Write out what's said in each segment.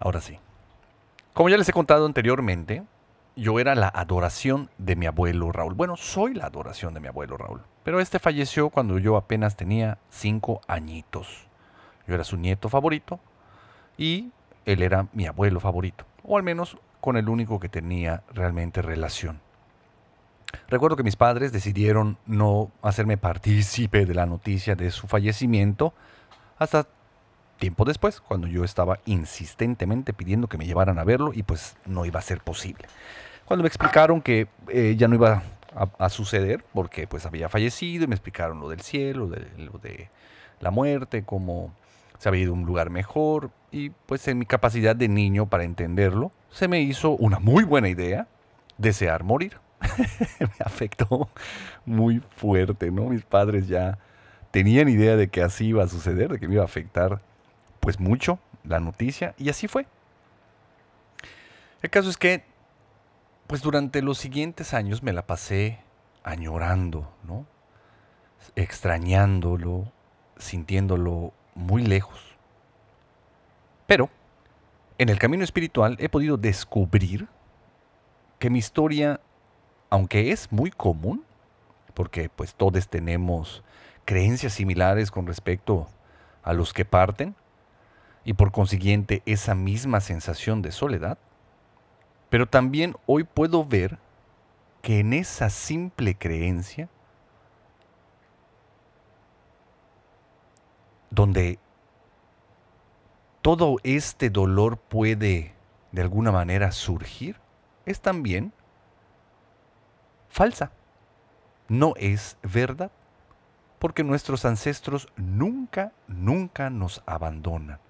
Ahora sí. Como ya les he contado anteriormente, yo era la adoración de mi abuelo Raúl. Bueno, soy la adoración de mi abuelo Raúl. Pero este falleció cuando yo apenas tenía cinco añitos. Yo era su nieto favorito y él era mi abuelo favorito. O al menos con el único que tenía realmente relación. Recuerdo que mis padres decidieron no hacerme partícipe de la noticia de su fallecimiento hasta tiempo después, cuando yo estaba insistentemente pidiendo que me llevaran a verlo y pues no iba a ser posible. Cuando me explicaron que eh, ya no iba a, suceder porque pues había fallecido y me explicaron lo del cielo, de, lo de la muerte, cómo se había ido a un lugar mejor y pues en mi capacidad de niño para entenderlo, se me hizo una muy buena idea desear morir. me afectó muy fuerte, ¿no? Mis padres ya tenían idea de que así iba a suceder, de que me iba a afectar pues mucho la noticia y así fue. El caso es que pues durante los siguientes años me la pasé añorando, ¿no? Extrañándolo, sintiéndolo muy lejos. Pero en el camino espiritual he podido descubrir que mi historia, aunque es muy común, porque pues todos tenemos creencias similares con respecto a los que parten, y por consiguiente esa misma sensación de soledad, pero también hoy puedo ver que en esa simple creencia, donde todo este dolor puede de alguna manera surgir, es también falsa. No es verdad, porque nuestros ancestros nunca, nunca nos abandonan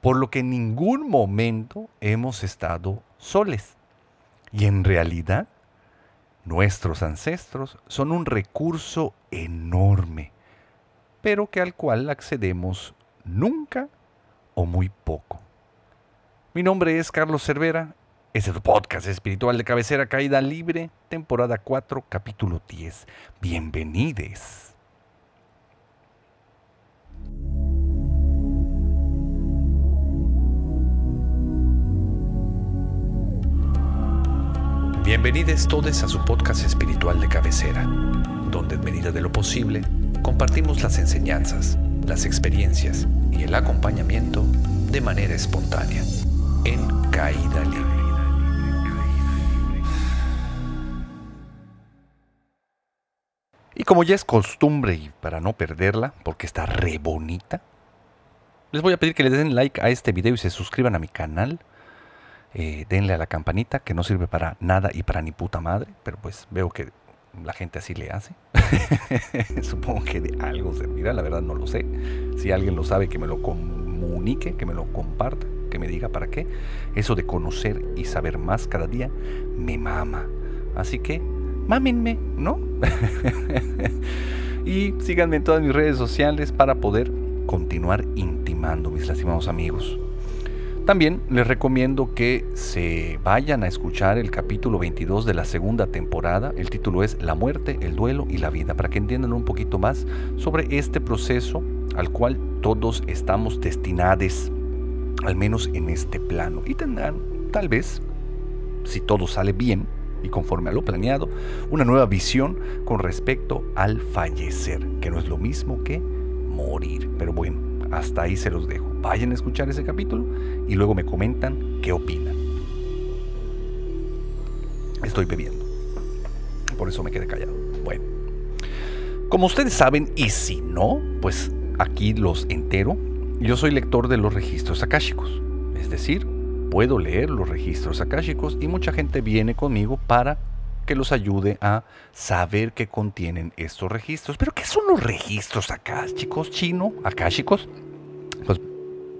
por lo que en ningún momento hemos estado soles. Y en realidad, nuestros ancestros son un recurso enorme, pero que al cual accedemos nunca o muy poco. Mi nombre es Carlos Cervera, es el podcast espiritual de cabecera Caída Libre, temporada 4, capítulo 10. Bienvenides. Bienvenidos todos a su podcast espiritual de cabecera, donde en medida de lo posible compartimos las enseñanzas, las experiencias y el acompañamiento de manera espontánea, en caída libre. Y como ya es costumbre y para no perderla, porque está re bonita, les voy a pedir que le den like a este video y se suscriban a mi canal eh, denle a la campanita que no sirve para nada y para ni puta madre, pero pues veo que la gente así le hace. Supongo que de algo servirá, la verdad no lo sé. Si alguien lo sabe, que me lo comunique, que me lo comparta, que me diga para qué. Eso de conocer y saber más cada día me mama. Así que, mámenme, ¿no? y síganme en todas mis redes sociales para poder continuar intimando, mis lastimados amigos. También les recomiendo que se vayan a escuchar el capítulo 22 de la segunda temporada. El título es La muerte, el duelo y la vida, para que entiendan un poquito más sobre este proceso al cual todos estamos destinados, al menos en este plano. Y tendrán, tal vez, si todo sale bien y conforme a lo planeado, una nueva visión con respecto al fallecer, que no es lo mismo que morir. Pero bueno, hasta ahí se los dejo. Vayan a escuchar ese capítulo y luego me comentan qué opinan. Estoy bebiendo. Por eso me quedé callado. Bueno. Como ustedes saben, y si no, pues aquí los entero. Yo soy lector de los registros akáshicos. Es decir, puedo leer los registros akáshicos y mucha gente viene conmigo para que los ayude a saber qué contienen estos registros. Pero ¿qué son los registros akáshicos chino? Akáshicos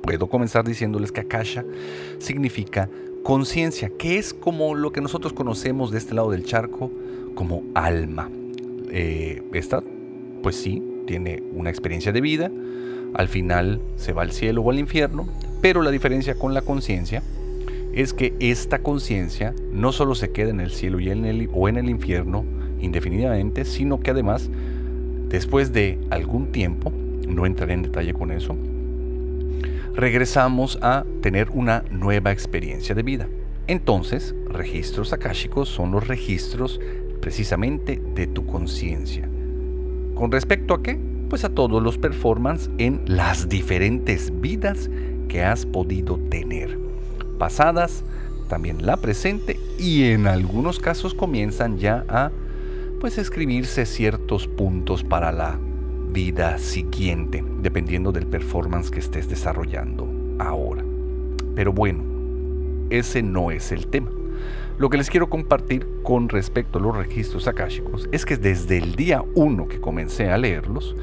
puedo comenzar diciéndoles que Akasha significa conciencia, que es como lo que nosotros conocemos de este lado del charco como alma. Eh, esta, pues sí, tiene una experiencia de vida, al final se va al cielo o al infierno, pero la diferencia con la conciencia es que esta conciencia no solo se queda en el cielo y en el, o en el infierno indefinidamente, sino que además, después de algún tiempo, no entraré en detalle con eso, regresamos a tener una nueva experiencia de vida. Entonces, registros akáshicos son los registros precisamente de tu conciencia. ¿Con respecto a qué? Pues a todos los performances en las diferentes vidas que has podido tener. Pasadas, también la presente y en algunos casos comienzan ya a pues escribirse ciertos puntos para la vida siguiente, dependiendo del performance que estés desarrollando ahora. Pero bueno, ese no es el tema. Lo que les quiero compartir con respecto a los registros akáshicos es que desde el día 1 que comencé a leerlos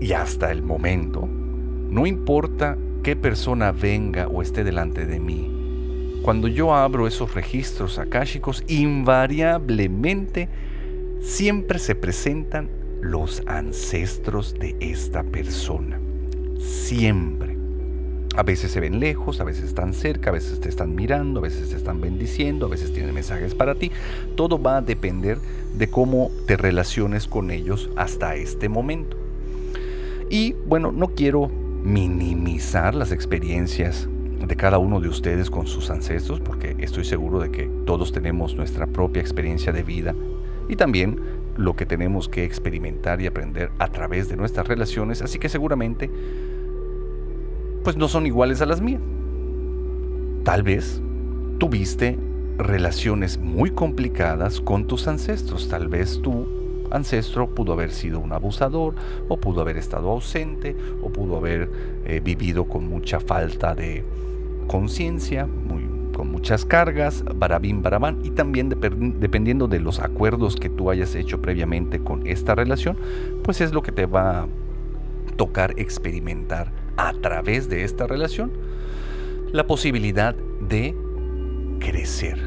y hasta el momento, no importa qué persona venga o esté delante de mí, cuando yo abro esos registros akáshicos, invariablemente siempre se presentan los ancestros de esta persona. Siempre. A veces se ven lejos, a veces están cerca, a veces te están mirando, a veces te están bendiciendo, a veces tienen mensajes para ti. Todo va a depender de cómo te relaciones con ellos hasta este momento. Y bueno, no quiero minimizar las experiencias de cada uno de ustedes con sus ancestros, porque estoy seguro de que todos tenemos nuestra propia experiencia de vida y también lo que tenemos que experimentar y aprender a través de nuestras relaciones, así que seguramente pues no son iguales a las mías. Tal vez tuviste relaciones muy complicadas con tus ancestros, tal vez tu ancestro pudo haber sido un abusador o pudo haber estado ausente o pudo haber eh, vivido con mucha falta de conciencia, con muchas cargas, barabín, barabán, y también dependiendo de los acuerdos que tú hayas hecho previamente con esta relación, pues es lo que te va a tocar experimentar a través de esta relación la posibilidad de crecer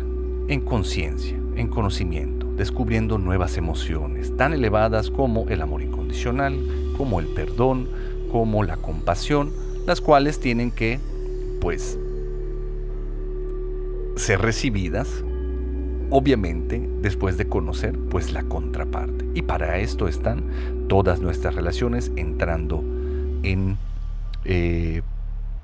en conciencia, en conocimiento, descubriendo nuevas emociones tan elevadas como el amor incondicional, como el perdón, como la compasión, las cuales tienen que, pues, ser recibidas, obviamente, después de conocer pues la contraparte. Y para esto están todas nuestras relaciones entrando en eh,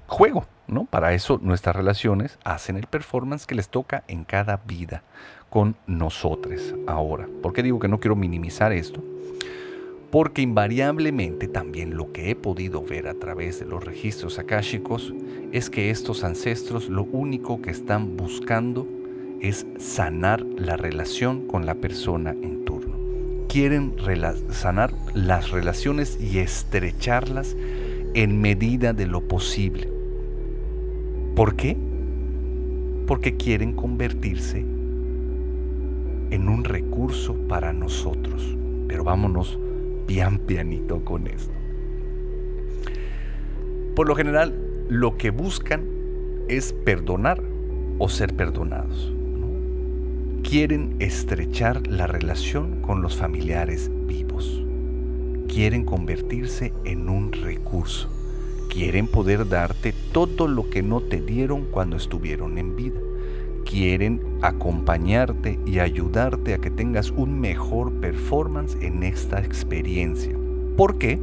juego, ¿no? Para eso nuestras relaciones hacen el performance que les toca en cada vida con nosotros ahora. ¿Por qué digo que no quiero minimizar esto? Porque invariablemente también lo que he podido ver a través de los registros akáshicos es que estos ancestros lo único que están buscando es sanar la relación con la persona en turno. Quieren sanar las relaciones y estrecharlas en medida de lo posible. ¿Por qué? Porque quieren convertirse en un recurso para nosotros. Pero vámonos pian pianito con esto. Por lo general, lo que buscan es perdonar o ser perdonados. Quieren estrechar la relación con los familiares vivos. Quieren convertirse en un recurso. Quieren poder darte todo lo que no te dieron cuando estuvieron en vida quieren acompañarte y ayudarte a que tengas un mejor performance en esta experiencia. ¿Por qué?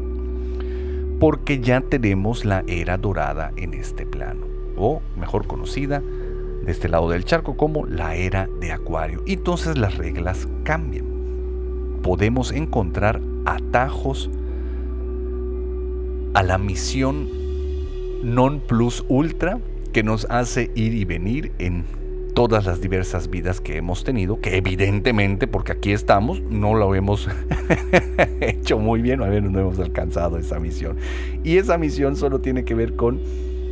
Porque ya tenemos la era dorada en este plano, o mejor conocida de este lado del charco como la era de Acuario. Entonces las reglas cambian. Podemos encontrar atajos a la misión non plus ultra que nos hace ir y venir en todas las diversas vidas que hemos tenido, que evidentemente, porque aquí estamos, no lo hemos hecho muy bien, al menos no hemos alcanzado esa misión. Y esa misión solo tiene que ver con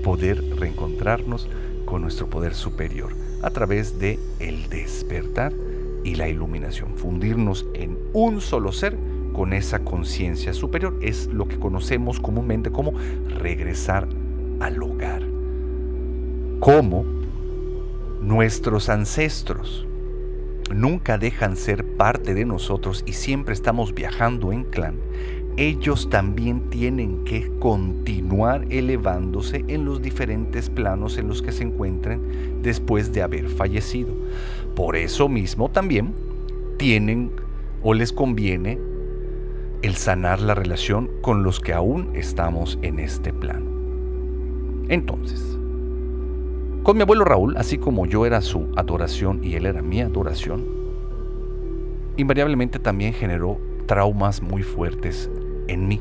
poder reencontrarnos con nuestro poder superior a través de despertar y la iluminación, fundirnos en un solo ser con esa conciencia superior es lo que conocemos comúnmente como regresar al hogar. ¿Cómo? Nuestros ancestros nunca dejan ser parte de nosotros y siempre estamos viajando en clan. Ellos también tienen que continuar elevándose en los diferentes planos en los que se encuentren después de haber fallecido. Por eso mismo también tienen o les conviene el sanar la relación con los que aún estamos en este plano. Entonces, con mi abuelo Raúl, así como yo era su adoración y él era mi adoración, invariablemente también generó traumas muy fuertes en mí.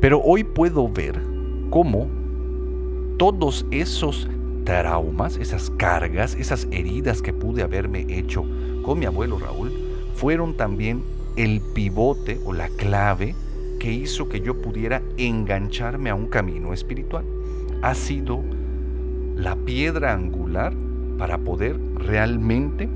Pero hoy puedo ver cómo todos esos traumas, esas cargas, esas heridas que pude haberme hecho con mi abuelo Raúl, fueron también el pivote o la clave que hizo que yo pudiera engancharme a un camino espiritual. Ha sido la piedra angular para poder realmente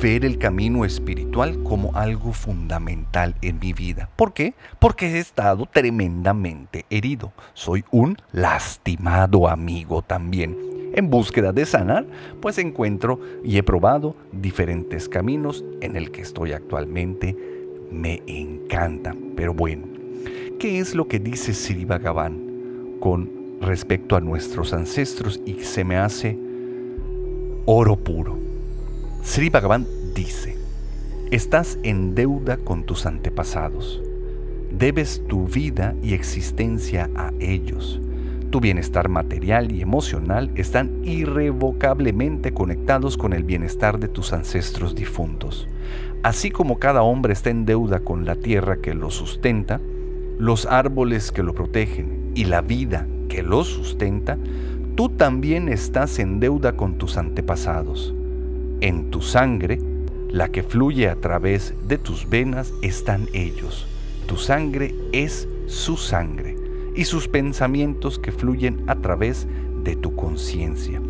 ver el camino espiritual como algo fundamental en mi vida. ¿Por qué? Porque he estado tremendamente herido. Soy un lastimado amigo también. En búsqueda de sanar, pues encuentro y he probado diferentes caminos en el que estoy actualmente. Me encanta. Pero bueno, ¿qué es lo que dice Sri Bhagavan con respecto a nuestros ancestros y se me hace oro puro? Sri Bhagavan dice, estás en deuda con tus antepasados, debes tu vida y existencia a ellos. Tu bienestar material y emocional están irrevocablemente conectados con el bienestar de tus ancestros difuntos. Así como cada hombre está en deuda con la tierra que lo sustenta, los árboles que lo protegen y la vida que lo sustenta, tú también estás en deuda con tus antepasados en tu sangre, la que fluye a través de tus venas, están ellos. Tu sangre es su sangre y sus pensamientos que fluyen a través de tu conciencia.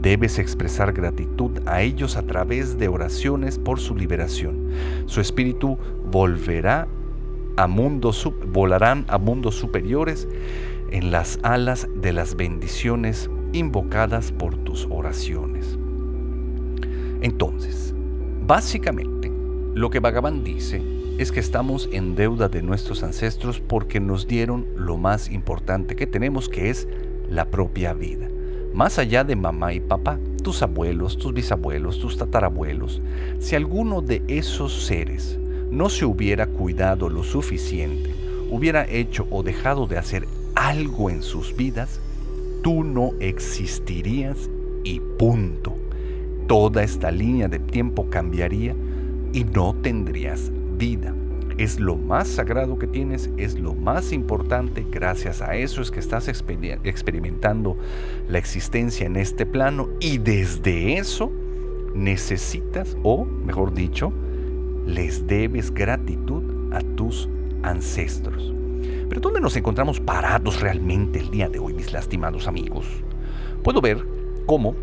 Debes expresar gratitud a ellos a través de oraciones por su liberación. Su espíritu volverá a mundos, volarán a mundos superiores en las alas de las bendiciones invocadas por tus oraciones. Entonces, básicamente, lo que Bhagavan dice es que estamos en deuda de nuestros ancestros porque nos dieron lo más importante que tenemos, que es la propia vida. Más allá de mamá y papá, tus abuelos, tus bisabuelos, tus tatarabuelos, si alguno de esos seres no se hubiera cuidado lo suficiente, hubiera hecho o dejado de hacer algo en sus vidas, tú no existirías y punto toda esta línea de tiempo cambiaría y no tendrías vida. Es lo más sagrado que tienes, es lo más importante. Gracias a eso es que estás experimentando la existencia en este plano y desde eso necesitas, o mejor dicho, les debes gratitud a tus ancestros. Pero ¿dónde nos encontramos parados realmente el día de hoy, mis lastimados amigos? Puedo ver cómo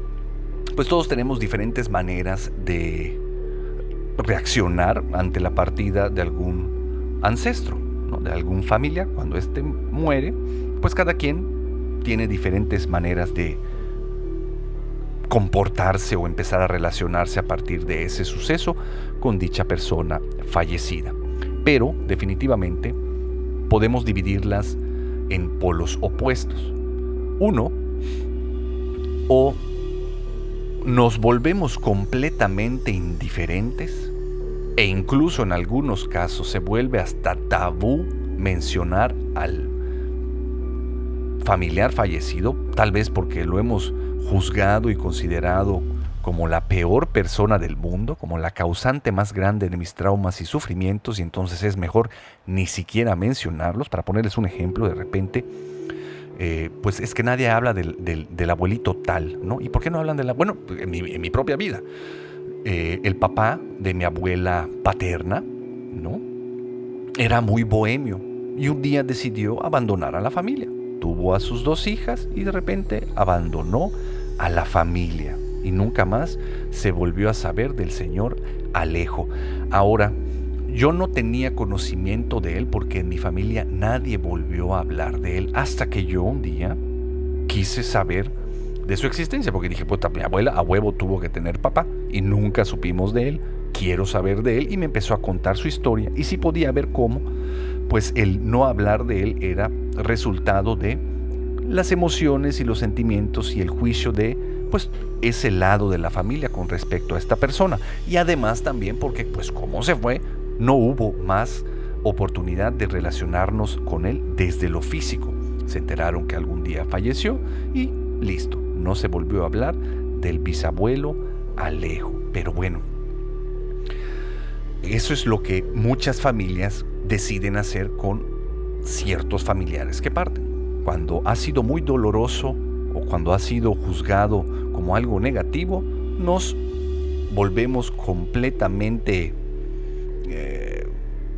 pues todos tenemos diferentes maneras de reaccionar ante la partida de algún ancestro, de algún familia. Cuando éste muere, pues cada quien tiene diferentes maneras de comportarse o empezar a relacionarse a partir de ese suceso con dicha persona fallecida. Pero definitivamente podemos dividirlas en polos opuestos. Uno, o nos volvemos completamente indiferentes e incluso en algunos casos se vuelve hasta tabú mencionar al familiar fallecido, tal vez porque lo hemos juzgado y considerado como la peor persona del mundo, como la causante más grande de mis traumas y sufrimientos, y entonces es mejor ni siquiera mencionarlos. Para ponerles un ejemplo, de repente eh, pues es que nadie habla del, abuelito tal, ¿no? ¿Y por qué no hablan de la... Bueno, en mi, propia vida. Eh, el papá de mi abuela paterna, ¿no? Era muy bohemio y un día decidió abandonar a la familia. Tuvo a sus dos hijas y de repente abandonó a la familia y nunca más se volvió a saber del señor Alejo. Ahora, yo no tenía conocimiento de él porque en mi familia nadie volvió a hablar de él hasta que yo un día quise saber de su existencia, porque dije, pues mi abuela a huevo tuvo que tener papá y nunca supimos de él, quiero saber de él y me empezó a contar su historia y sí podía ver cómo, pues el no hablar de él era resultado de las emociones y los sentimientos y el juicio de pues ese lado de la familia con respecto a esta persona y además también porque pues cómo se fue no hubo más oportunidad de relacionarnos con él desde lo físico. se enteraron que algún día falleció y listo, no se volvió a hablar del bisabuelo Alejo. Pero bueno, eso es lo que muchas familias deciden hacer con ciertos familiares que parten. Cuando ha sido muy doloroso cuando ha sido juzgado como algo negativo, nos volvemos completamente eh,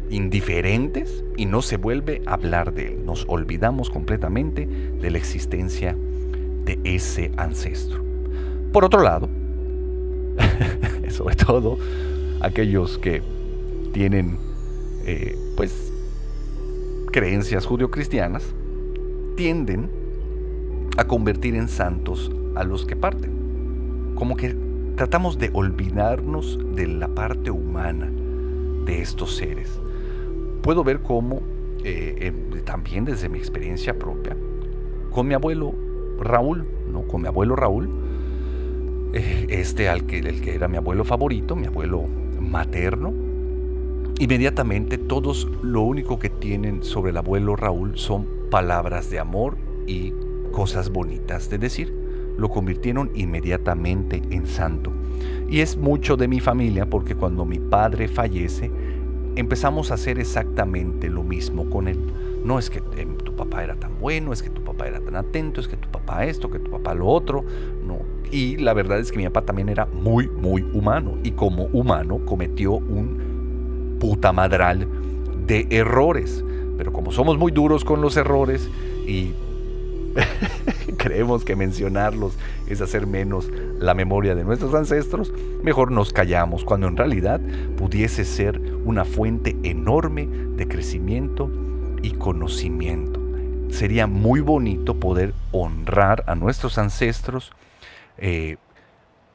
indiferentes y no se vuelve a hablar de él. Nos olvidamos completamente de la existencia de ese ancestro. Por otro lado, sobre todo aquellos que tienen eh, pues creencias judio-cristianas, tienden a convertir en santos a los que parten. Como que tratamos de olvidarnos de la parte humana de estos seres. Puedo ver cómo, eh, también desde mi experiencia propia, con mi abuelo Raúl, ¿no? con mi abuelo Raúl, eh, este al que, el que era mi abuelo favorito, mi abuelo materno, inmediatamente todos lo único que tienen sobre el abuelo Raúl son palabras de amor y cosas bonitas de decir. Lo convirtieron inmediatamente en santo. Y es mucho de mi familia porque cuando mi padre fallece, empezamos a hacer exactamente lo mismo con él. No es que eh, tu papá era tan bueno, es que tu papá era tan atento, es que tu papá esto, que tu papá lo otro. No. Y la verdad es que mi papá también era muy, muy humano. Y como humano cometió un puta madral de errores. Pero como somos muy duros con los errores y creemos que mencionarlos es hacer menos la memoria de nuestros ancestros, mejor nos callamos, cuando en realidad pudiese ser una fuente enorme de crecimiento y conocimiento. Sería muy bonito poder honrar a nuestros ancestros eh,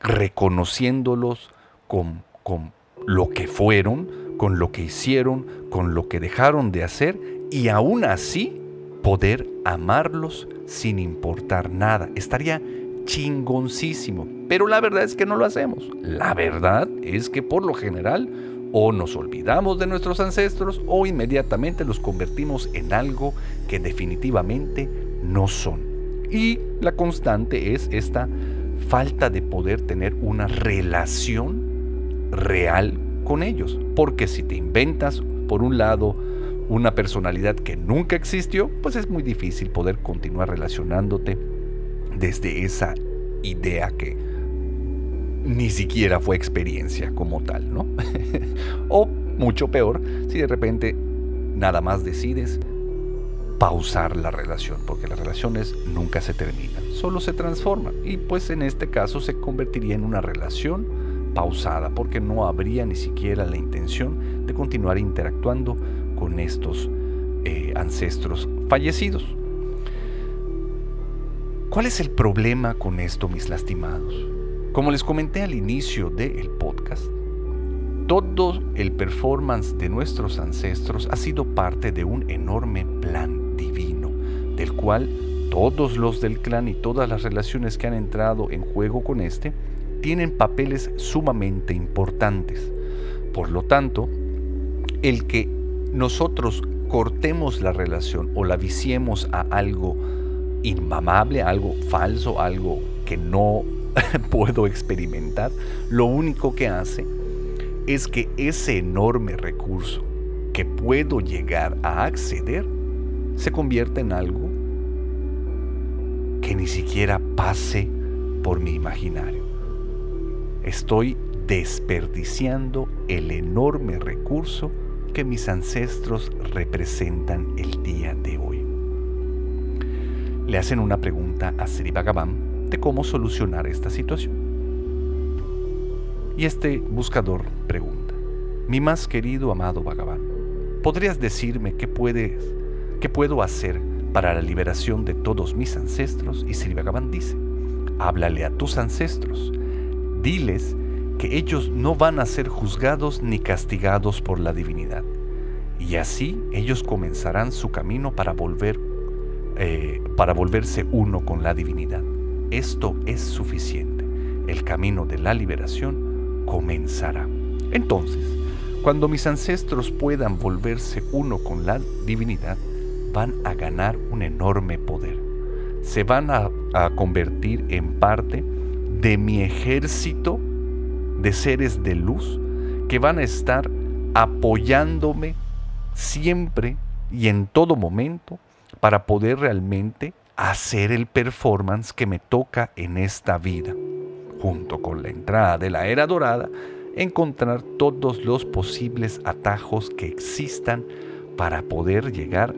reconociéndolos con, con lo que fueron, con lo que hicieron, con lo que dejaron de hacer y aún así poder amarlos sin importar nada. Estaría chingoncísimo. Pero la verdad es que no lo hacemos. La verdad es que por lo general o nos olvidamos de nuestros ancestros o inmediatamente los convertimos en algo que definitivamente no son. Y la constante es esta falta de poder tener una relación real con ellos. Porque si te inventas, por un lado, una personalidad que nunca existió, pues es muy difícil poder continuar relacionándote desde esa idea que ni siquiera fue experiencia como tal, ¿no? o mucho peor, si de repente nada más decides pausar la relación, porque las relaciones nunca se terminan, solo se transforman y pues en este caso se convertiría en una relación pausada, porque no habría ni siquiera la intención de continuar interactuando con estos eh, ancestros fallecidos. ¿Cuál es el problema con esto, mis lastimados? Como les comenté al inicio del podcast, todo el performance de nuestros ancestros ha sido parte de un enorme plan divino, del cual todos los del clan y todas las relaciones que han entrado en juego con este tienen papeles sumamente importantes. Por lo tanto, el que nosotros cortemos la relación o la viciemos a algo inmamable, algo falso, algo que no puedo experimentar, lo único que hace es que ese enorme recurso que puedo llegar a acceder se convierta en algo que ni siquiera pase por mi imaginario. Estoy desperdiciando el enorme recurso que mis ancestros representan el día de hoy. Le hacen una pregunta a Sri Bhagavan de cómo solucionar esta situación. Y este buscador pregunta, mi más querido amado Bhagavan, ¿podrías decirme qué, puedes, qué puedo hacer para la liberación de todos mis ancestros? Y Sri Bhagavan dice, háblale a tus ancestros, diles que ellos no van a ser juzgados ni castigados por la divinidad. Y así ellos comenzarán su camino para volver eh, para volverse uno con la divinidad. Esto es suficiente. El camino de la liberación comenzará. Entonces, cuando mis ancestros puedan volverse uno con la divinidad, van a ganar un enorme poder. Se van a, a convertir en parte de mi ejército de seres de luz que van a estar apoyándome siempre y en todo momento para poder realmente hacer el performance que me toca en esta vida. Junto con la entrada de la era dorada, encontrar todos los posibles atajos que existan para poder llegar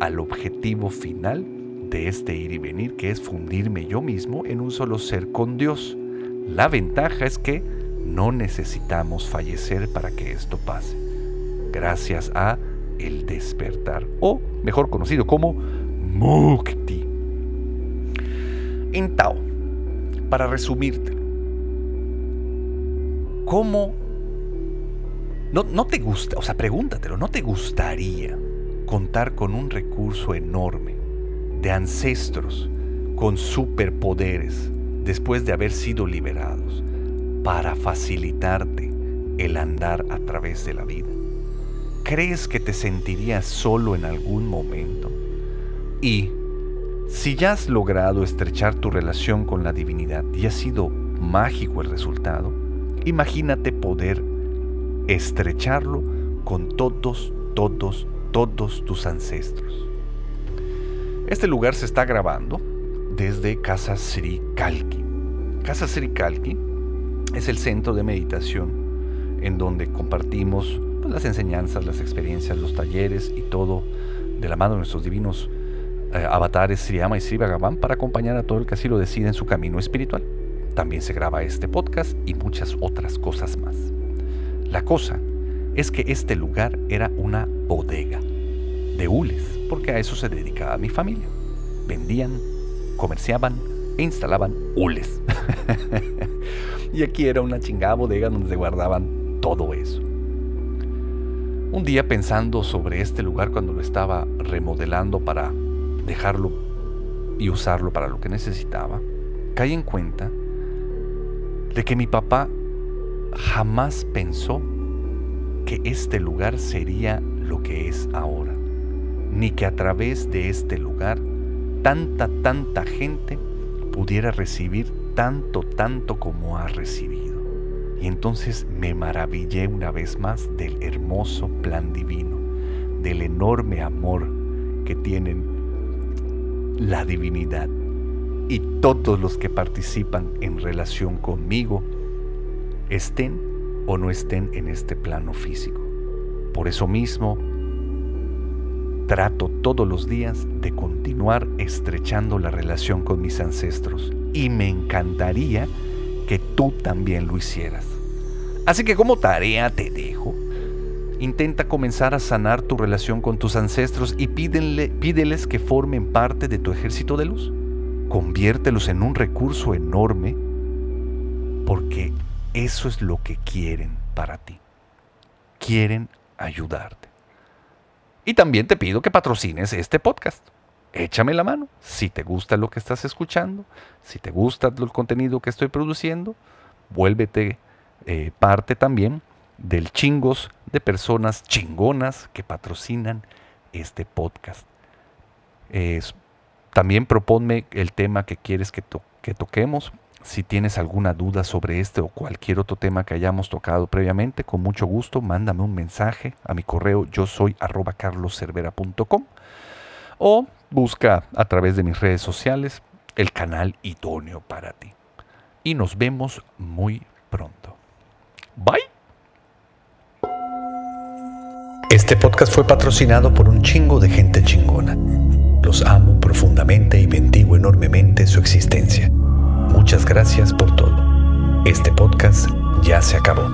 al objetivo final de este ir y venir, que es fundirme yo mismo en un solo ser con Dios. La ventaja es que no necesitamos fallecer para que esto pase. Gracias a el despertar, o mejor conocido como Mukti. En Tao, para resumirte, ¿cómo no, no te gusta, o sea, pregúntatelo, ¿no te gustaría contar con un recurso enorme de ancestros con superpoderes después de haber sido liberados para facilitarte el andar a través de la vida? ¿Crees que te sentirías solo en algún momento? Y si ya has logrado estrechar tu relación con la divinidad y ha sido mágico el resultado, imagínate poder estrecharlo con todos, todos, todos tus ancestros. Este lugar se está grabando desde Casa Sri Kalki. Casa Sri Kalki es el centro de meditación en donde compartimos pues, las enseñanzas, las experiencias, los talleres y todo de la mano de nuestros divinos eh, avatares Sri Ama y Sri Bhagavan para acompañar a todo el que así lo decide en su camino espiritual. También se graba este podcast y muchas otras cosas más. La cosa es que este lugar era una bodega de hules, porque a eso se dedicaba mi familia. Vendían, comerciaban e instalaban hules. y aquí era una chingada bodega donde se guardaban todo eso. Un día pensando sobre este lugar cuando lo estaba remodelando para dejarlo y usarlo para lo que necesitaba, caí en cuenta de que mi papá jamás pensó que este lugar sería lo que es ahora, ni que a través de este lugar tanta, tanta gente pudiera recibir tanto, tanto como ha recibido. Y entonces me maravillé una vez más del hermoso plan divino, del enorme amor que tienen la divinidad y todos los que participan en relación conmigo, estén o no estén en este plano físico. Por eso mismo, trato todos los días de continuar estrechando la relación con mis ancestros y me encantaría que tú también lo hicieras. Así que como tarea te dejo, intenta comenzar a sanar tu relación con tus ancestros y pídeles que formen parte de tu ejército de luz. Conviértelos en un recurso enorme porque eso es lo que quieren para ti. Quieren ayudarte. Y también te pido que patrocines este podcast échame la mano. Si te gusta lo que estás escuchando, si te gusta el contenido que estoy produciendo, vuélvete eh, parte también del chingos de personas chingonas que patrocinan este podcast. también proponme el tema que quieres que, que toquemos. Si tienes alguna duda sobre este o cualquier otro tema que hayamos tocado previamente, con mucho gusto, mándame un mensaje a mi correo yo soy arroba carloscervera.com o busca a través de mis redes sociales el canal idóneo para ti. Y nos vemos muy pronto. Bye. Este podcast fue patrocinado por un chingo de gente chingona. Los amo profundamente y bendigo enormemente su existencia. Muchas gracias por todo. Este podcast ya se acabó.